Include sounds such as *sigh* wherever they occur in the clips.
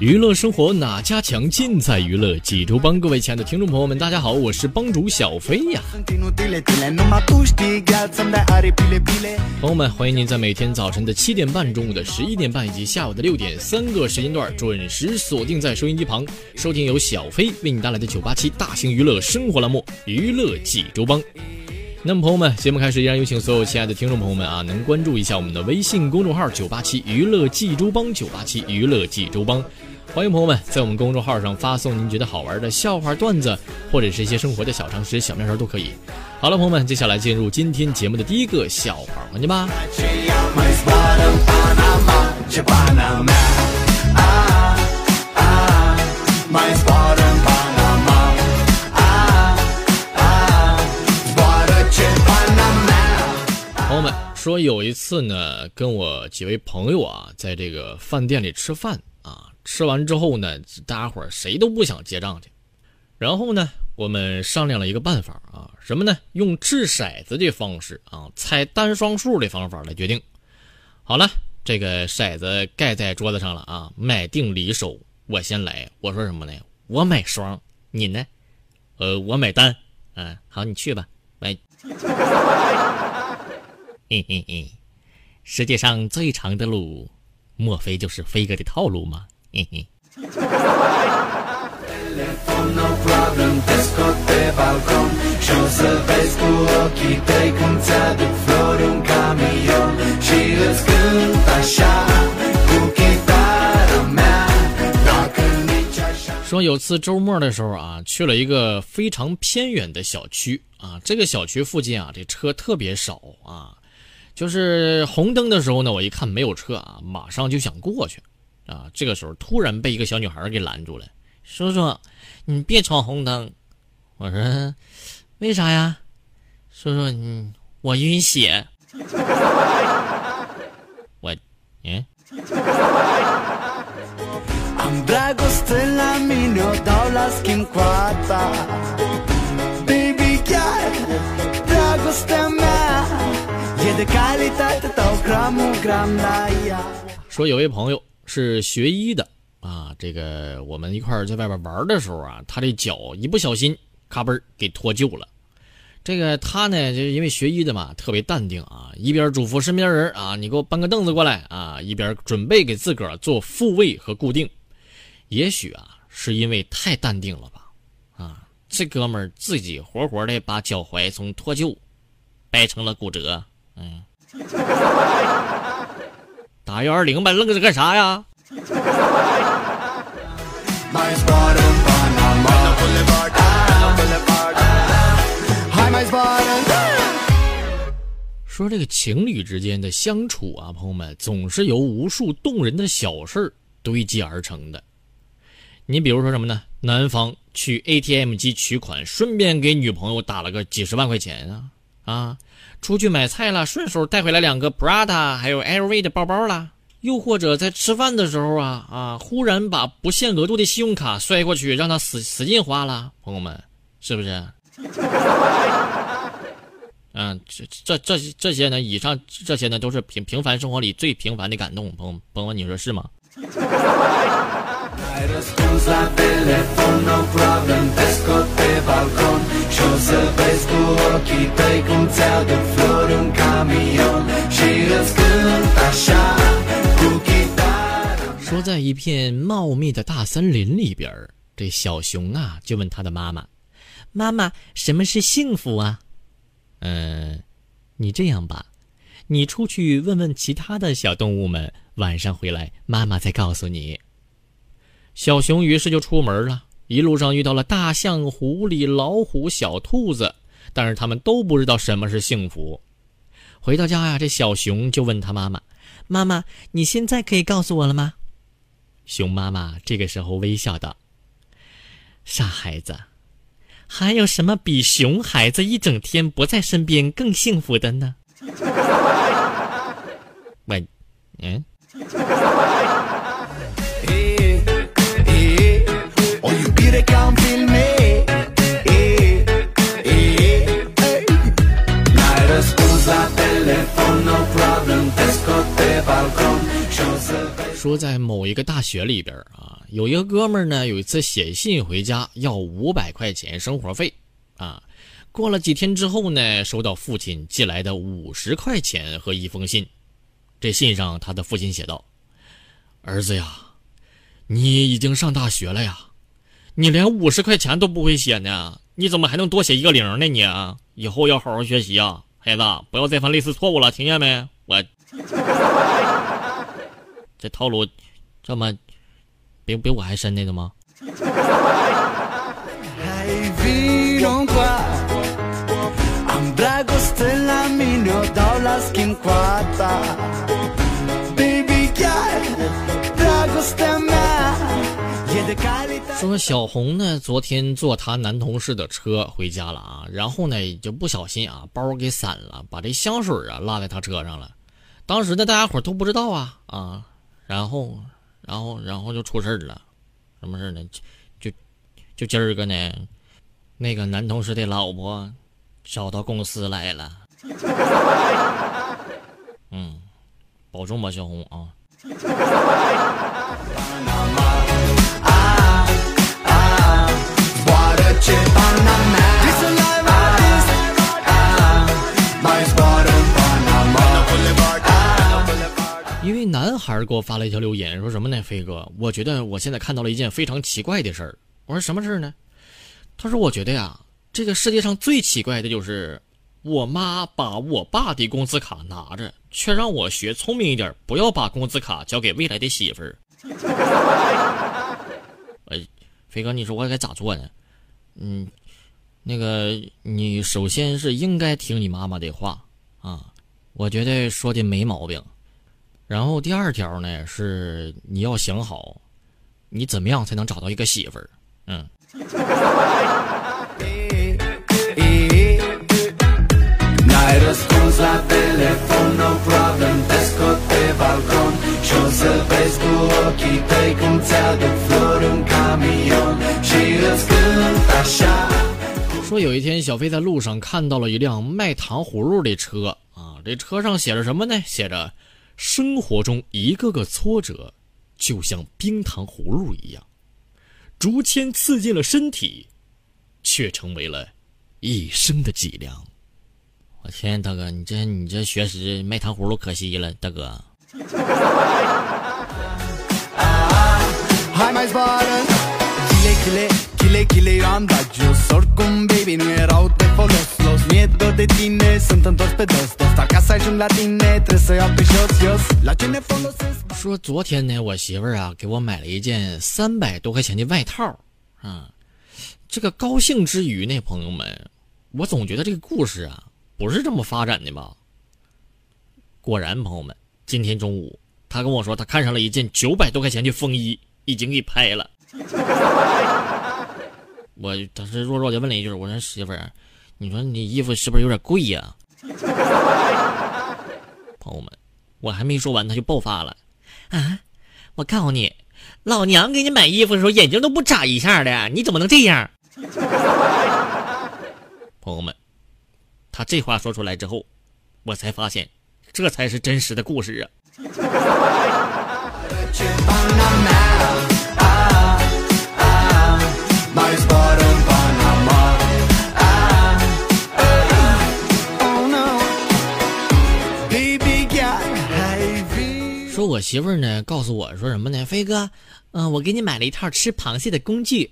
娱乐生活哪家强？尽在娱乐济州帮。各位亲爱的听众朋友们，大家好，我是帮主小飞呀。朋友们，欢迎您在每天早晨的七点半、中午的十一点半以及下午的六点三个时间段准时锁定在收音机旁，收听由小飞为你带来的九八七大型娱乐生活栏目《娱乐济州帮》。那么，朋友们，节目开始，依然有请所有亲爱的听众朋友们啊，能关注一下我们的微信公众号“九八七娱乐济州帮”，九八七娱乐济州帮。欢迎朋友们在我们公众号上发送您觉得好玩的笑话、段子，或者是一些生活的小常识、小妙招都可以。好了，朋友们，接下来进入今天节目的第一个笑话环节吧。说有一次呢，跟我几位朋友啊，在这个饭店里吃饭啊，吃完之后呢，大家伙谁都不想结账去。然后呢，我们商量了一个办法啊，什么呢？用掷骰子的方式啊，猜单双数的方法来决定。好了，这个骰子盖在桌子上了啊，买定离手，我先来。我说什么呢？我买双，你呢？呃，我买单。嗯，好，你去吧，来。嘿嘿嘿，世界上最长的路，莫非就是飞哥的套路吗？说有次周末的时候啊，去了一个非常偏远的小区啊，这个小区附近啊，这车特别少啊。就是红灯的时候呢，我一看没有车啊，马上就想过去，啊，这个时候突然被一个小女孩给拦住了。叔叔，你别闯红灯。我说，为啥呀？叔叔，你我晕血。我，嗯。说有位朋友是学医的啊，这个我们一块儿在外边玩的时候啊，他这脚一不小心咔嘣给脱臼了。这个他呢，就是因为学医的嘛，特别淡定啊，一边嘱咐身边人啊，你给我搬个凳子过来啊，一边准备给自个儿做复位和固定。也许啊，是因为太淡定了吧，啊，这哥们儿自己活活的把脚踝从脱臼掰成了骨折。嗯，打幺二零吧，愣着干啥呀？说这个情侣之间的相处啊，朋友们总是由无数动人的小事堆积而成的。你比如说什么呢？男方去 ATM 机取款，顺便给女朋友打了个几十万块钱啊啊！出去买菜了，顺手带回来两个 Prada 还有 LV 的包包了。又或者在吃饭的时候啊啊，忽然把不限额度的信用卡摔过去，让他使使劲花了。朋友们，是不是？*laughs* 嗯，这这这这些呢？以上这些呢，都是平平凡生活里最平凡的感动。朋友朋友们，你说是吗？说在一片茂密的大森林里边，这小熊啊就问他的妈妈：“妈妈，什么是幸福啊？”嗯，你这样吧，你出去问问其他的小动物们，晚上回来，妈妈再告诉你。小熊于是就出门了，一路上遇到了大象、狐狸、老虎、小兔子，但是他们都不知道什么是幸福。回到家呀，这小熊就问他妈妈：“妈妈，你现在可以告诉我了吗？”熊妈妈这个时候微笑道：“傻孩子，还有什么比熊孩子一整天不在身边更幸福的呢？” *laughs* 喂，嗯。说在某一个大学里边啊，有一个哥们儿呢，有一次写信回家要五百块钱生活费，啊，过了几天之后呢，收到父亲寄来的五十块钱和一封信。这信上他的父亲写道：“儿子呀，你已经上大学了呀，你连五十块钱都不会写呢，你怎么还能多写一个零呢？你以后要好好学习啊，孩子，不要再犯类似错误了，听见没？我。”这套路，这么比比我还深的呢吗？说小红呢，昨天坐她男同事的车回家了啊，然后呢就不小心啊，包给散了，把这香水啊落在他车上了。当时呢，大家伙都不知道啊啊。然后，然后，然后就出事了，什么事呢？就，就今儿个呢，那个男同事的老婆找到公司来了。*laughs* 嗯，保重吧，小红啊。男孩给我发了一条留言，说什么呢？飞哥，我觉得我现在看到了一件非常奇怪的事儿。我说什么事儿呢？他说我觉得呀，这个世界上最奇怪的就是我妈把我爸的工资卡拿着，却让我学聪明一点，不要把工资卡交给未来的媳妇儿。哎，飞哥，你说我该咋做呢？嗯，那个你首先是应该听你妈妈的话啊，我觉得说的没毛病。然后第二条呢是你要想好，你怎么样才能找到一个媳妇儿？嗯。说有一天小飞在路上看到了一辆卖糖葫芦的车啊，这车上写着什么呢？写着。生活中一个个挫折，就像冰糖葫芦一样，竹签刺进了身体，却成为了一生的脊梁。我天，大哥，你这你这学识卖糖葫芦可惜了，大哥。说昨天呢，我媳妇儿啊给我买了一件三百多块钱的外套，啊，这个高兴之余呢，朋友们，我总觉得这个故事啊不是这么发展的吧？果然，朋友们，今天中午他跟我说他看上了一件九百多块钱的风衣，已经给拍了。*laughs* 我当时弱弱的问了一句：“我说媳妇儿，你说你衣服是不是有点贵呀？” *laughs* 朋友们，我还没说完，他就爆发了：“啊，我告诉你，老娘给你买衣服的时候眼睛都不眨一下的，你怎么能这样？” *laughs* 朋友们，他这话说出来之后，我才发现，这才是真实的故事啊。说我媳妇儿呢，告诉我说什么呢？飞哥，嗯，我给你买了一套吃螃蟹的工具。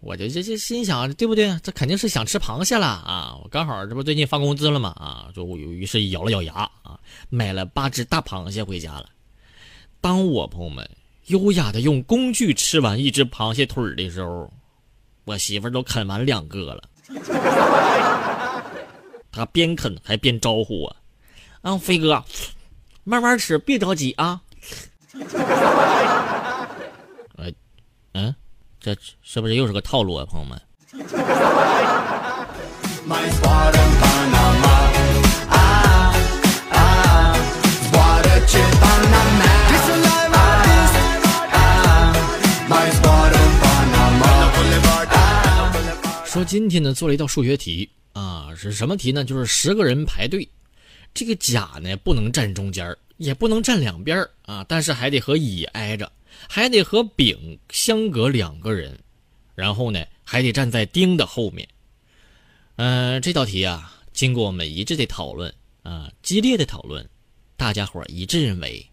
我就这这心想，对不对？这肯定是想吃螃蟹了啊！我刚好这不最近发工资了嘛啊，就于是咬了咬牙啊，买了八只大螃蟹回家了。当我朋友们优雅的用工具吃完一只螃蟹腿的时候，我媳妇儿都啃完两个了。她边啃还边招呼我：“啊，飞哥，慢慢吃，别着急啊。*laughs* ”呃，嗯。这是不是又是个套路啊，朋友们？说今天呢做了一道数学题啊，是什么题呢？就是十个人排队，这个甲呢不能站中间也不能站两边啊，但是还得和乙挨着。还得和丙相隔两个人，然后呢，还得站在丁的后面。嗯，这道题啊，经过我们一致的讨论啊，激烈的讨论，大家伙一致认为，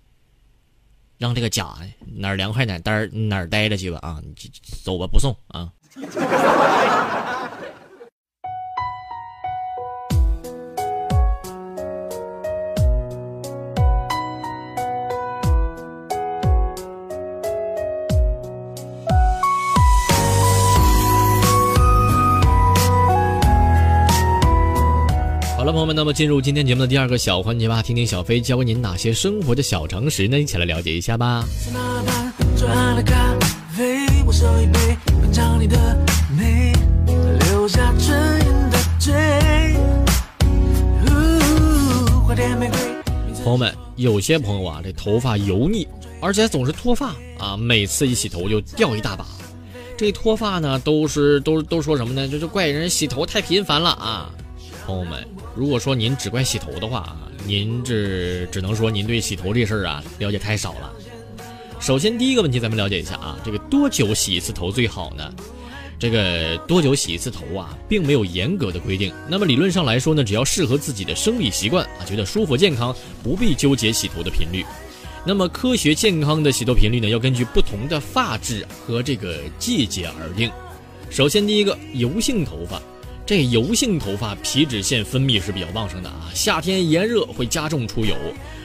让这个甲哪儿凉快哪儿待哪儿待着去吧啊，你走吧，不送啊。那么进入今天节目的第二个小环节吧，听听小飞教给您哪些生活的小常识呢？一起来了解一下吧。朋友们，有些朋友啊，这头发油腻，而且总是脱发啊，每次一洗头就掉一大把。这脱发呢，都是都都说什么呢？就是怪人洗头太频繁了啊，朋友们。如果说您只怪洗头的话啊，您这只能说您对洗头这事儿啊了解太少了。首先第一个问题，咱们了解一下啊，这个多久洗一次头最好呢？这个多久洗一次头啊，并没有严格的规定。那么理论上来说呢，只要适合自己的生理习惯啊，觉得舒服健康，不必纠结洗头的频率。那么科学健康的洗头频率呢，要根据不同的发质和这个季节而定。首先第一个，油性头发。这油性头发皮脂腺分泌是比较旺盛的啊，夏天炎热会加重出油。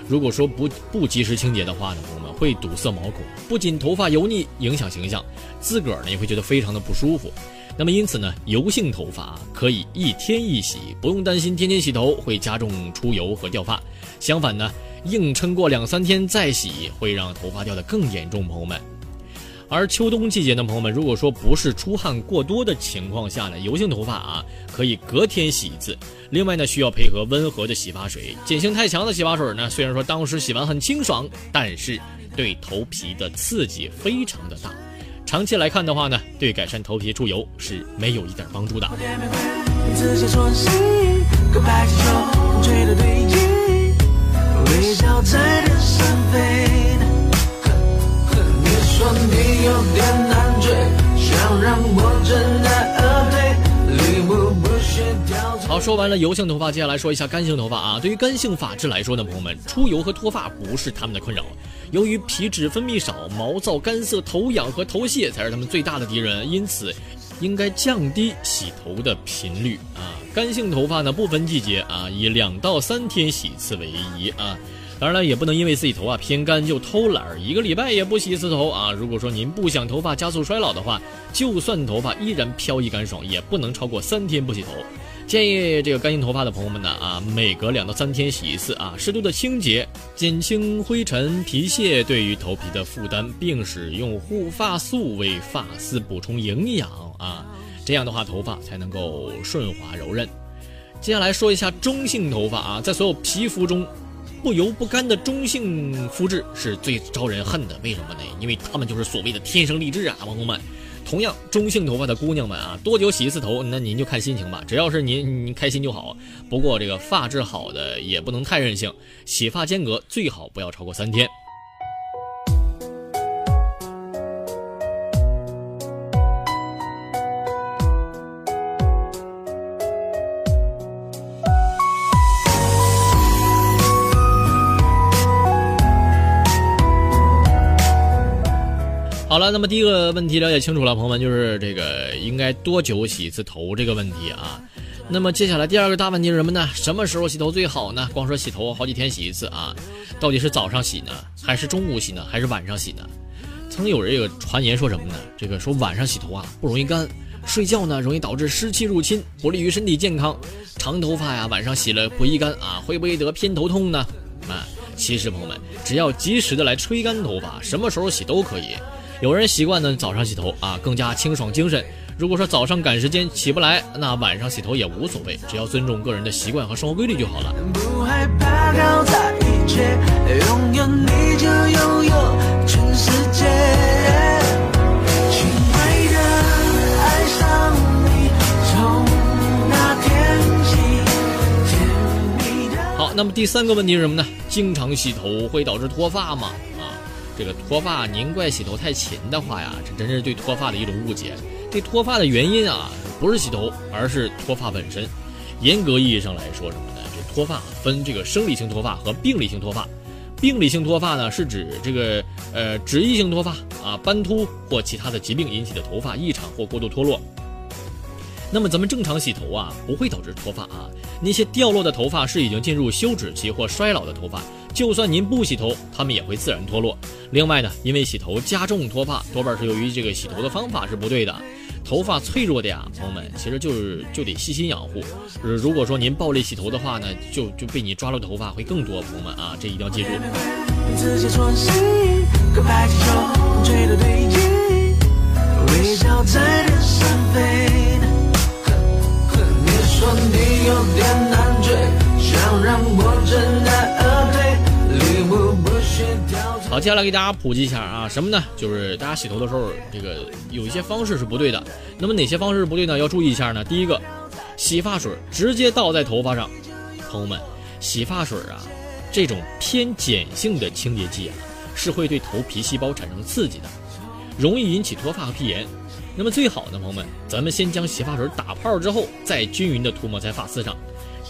如果说不不及时清洁的话呢，朋友们会堵塞毛孔，不仅头发油腻影响形象，自个儿呢也会觉得非常的不舒服。那么因此呢，油性头发可以一天一洗，不用担心天天洗头会加重出油和掉发。相反呢，硬撑过两三天再洗，会让头发掉的更严重，朋友们。而秋冬季节呢，朋友们，如果说不是出汗过多的情况下呢，油性头发啊，可以隔天洗一次。另外呢，需要配合温和的洗发水。碱性太强的洗发水呢，虽然说当时洗完很清爽，但是对头皮的刺激非常的大。长期来看的话呢，对改善头皮出油是没有一点帮助的。你有点难追，想让我真的而退，礼物不需挑好，说完了油性头发，接下来说一下干性头发啊。对于干性发质来说呢，朋友们，出油和脱发不是他们的困扰。由于皮脂分泌少，毛躁、干涩、头痒和头屑才是他们最大的敌人，因此应该降低洗头的频率啊。干性头发呢，不分季节啊，以两到三天洗一次为宜啊。当然了，也不能因为自己头发偏干就偷懒儿，一个礼拜也不洗一次头啊！如果说您不想头发加速衰老的话，就算头发依然飘逸干爽，也不能超过三天不洗头。建议这个干性头发的朋友们呢啊，每隔两到三天洗一次啊，适度的清洁，减轻灰尘、皮屑对于头皮的负担，并使用护发素为发丝补充营养啊，这样的话头发才能够顺滑柔韧。接下来说一下中性头发啊，在所有皮肤中。不油不干的中性肤质是最招人恨的，为什么呢？因为他们就是所谓的天生丽质啊，朋友们。同样，中性头发的姑娘们啊，多久洗一次头？那您就看心情吧，只要是您您开心就好。不过这个发质好的也不能太任性，洗发间隔最好不要超过三天。好了，那么第一个问题了解清楚了，朋友们，就是这个应该多久洗一次头这个问题啊。那么接下来第二个大问题是什么呢？什么时候洗头最好呢？光说洗头好几天洗一次啊，到底是早上洗呢，还是中午洗呢，还是晚上洗呢？曾有人有传言说什么呢？这个说晚上洗头啊不容易干，睡觉呢容易导致湿气入侵，不利于身体健康。长头发呀晚上洗了不易干啊，会不会得偏头痛呢？啊，其实朋友们只要及时的来吹干头发，什么时候洗都可以。有人习惯呢早上洗头啊更加清爽精神。如果说早上赶时间起不来，那晚上洗头也无所谓，只要尊重个人的习惯和生活规律就好了。不害怕搞砸一切，拥有你就拥有全世界。亲爱的，爱上你从那天起，甜蜜的。好，那么第三个问题是什么呢？经常洗头会导致脱发吗？这个脱发，您怪洗头太勤的话呀，这真是对脱发的一种误解。这脱发的原因啊，不是洗头，而是脱发本身。严格意义上来说，什么呢？这脱发分这个生理性脱发和病理性脱发。病理性脱发呢，是指这个呃脂溢性脱发啊，斑秃或其他的疾病引起的头发异常或过度脱落。那么咱们正常洗头啊，不会导致脱发啊。那些掉落的头发是已经进入休止期或衰老的头发，就算您不洗头，它们也会自然脱落。另外呢，因为洗头加重脱发，多半是由于这个洗头的方法是不对的。头发脆弱的呀，朋友们，其实就是就得细心养护。如果说您暴力洗头的话呢，就就被你抓了头发会更多。朋友们啊，这一定要记住。接下来给大家普及一下啊，什么呢？就是大家洗头的时候，这个有一些方式是不对的。那么哪些方式不对呢？要注意一下呢。第一个，洗发水直接倒在头发上。朋友们，洗发水啊，这种偏碱性的清洁剂啊，是会对头皮细胞产生刺激的，容易引起脱发和皮炎。那么最好呢朋友们，咱们先将洗发水打泡之后，再均匀的涂抹在发丝上。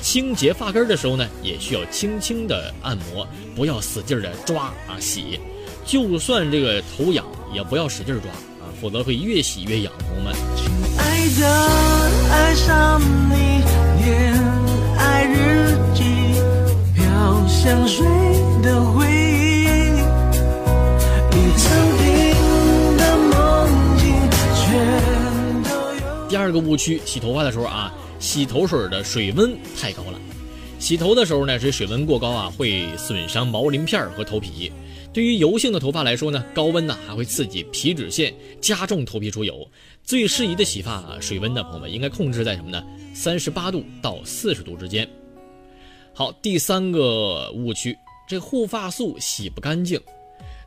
清洁发根的时候呢，也需要轻轻的按摩，不要使劲的抓啊洗。就算这个头痒，也不要使劲抓啊，否则会越洗越痒。朋友们。亲爱的，爱上你，恋爱日记，飘香水的回忆，你曾经的梦境全都有。第二个误区，洗头发的时候啊。洗头水的水温太高了，洗头的时候呢，这水温过高啊，会损伤毛鳞片和头皮。对于油性的头发来说呢，高温呢还会刺激皮脂腺，加重头皮出油。最适宜的洗发水温呢，朋友们应该控制在什么呢？三十八度到四十度之间。好，第三个误区，这护发素洗不干净。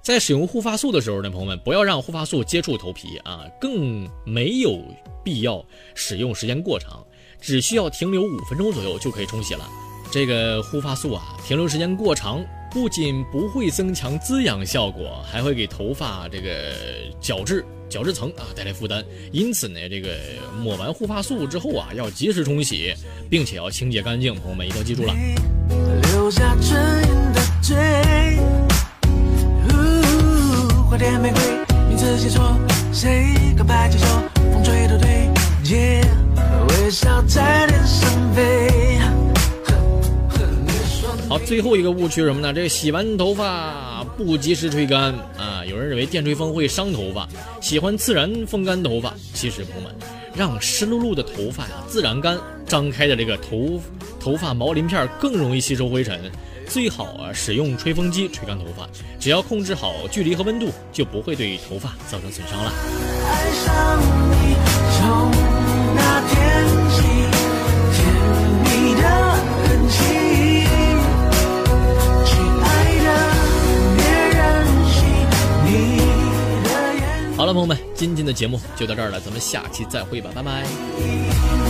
在使用护发素的时候呢，朋友们不要让护发素接触头皮啊，更没有必要使用时间过长。只需要停留五分钟左右就可以冲洗了。这个护发素啊，停留时间过长，不仅不会增强滋养效果，还会给头发这个角质角质层啊带来负担。因此呢，这个抹完护发素之后啊，要及时冲洗，并且要清洁干净。朋友们一定要记住了。留下唇印的嘴，花店玫瑰，名字写错，谁告白气球，风吹都对。好，最后一个误区是什么呢？这个洗完头发不及时吹干啊，有人认为电吹风会伤头发，喜欢自然风干头发。其实朋友们，让湿漉漉的头发呀自然干，张开的这个头头发毛鳞片更容易吸收灰尘。最好啊，使用吹风机吹干头发，只要控制好距离和温度，就不会对头发造成损伤了。爱上好了，朋友们，今天的节目就到这儿了，咱们下期再会吧，拜拜。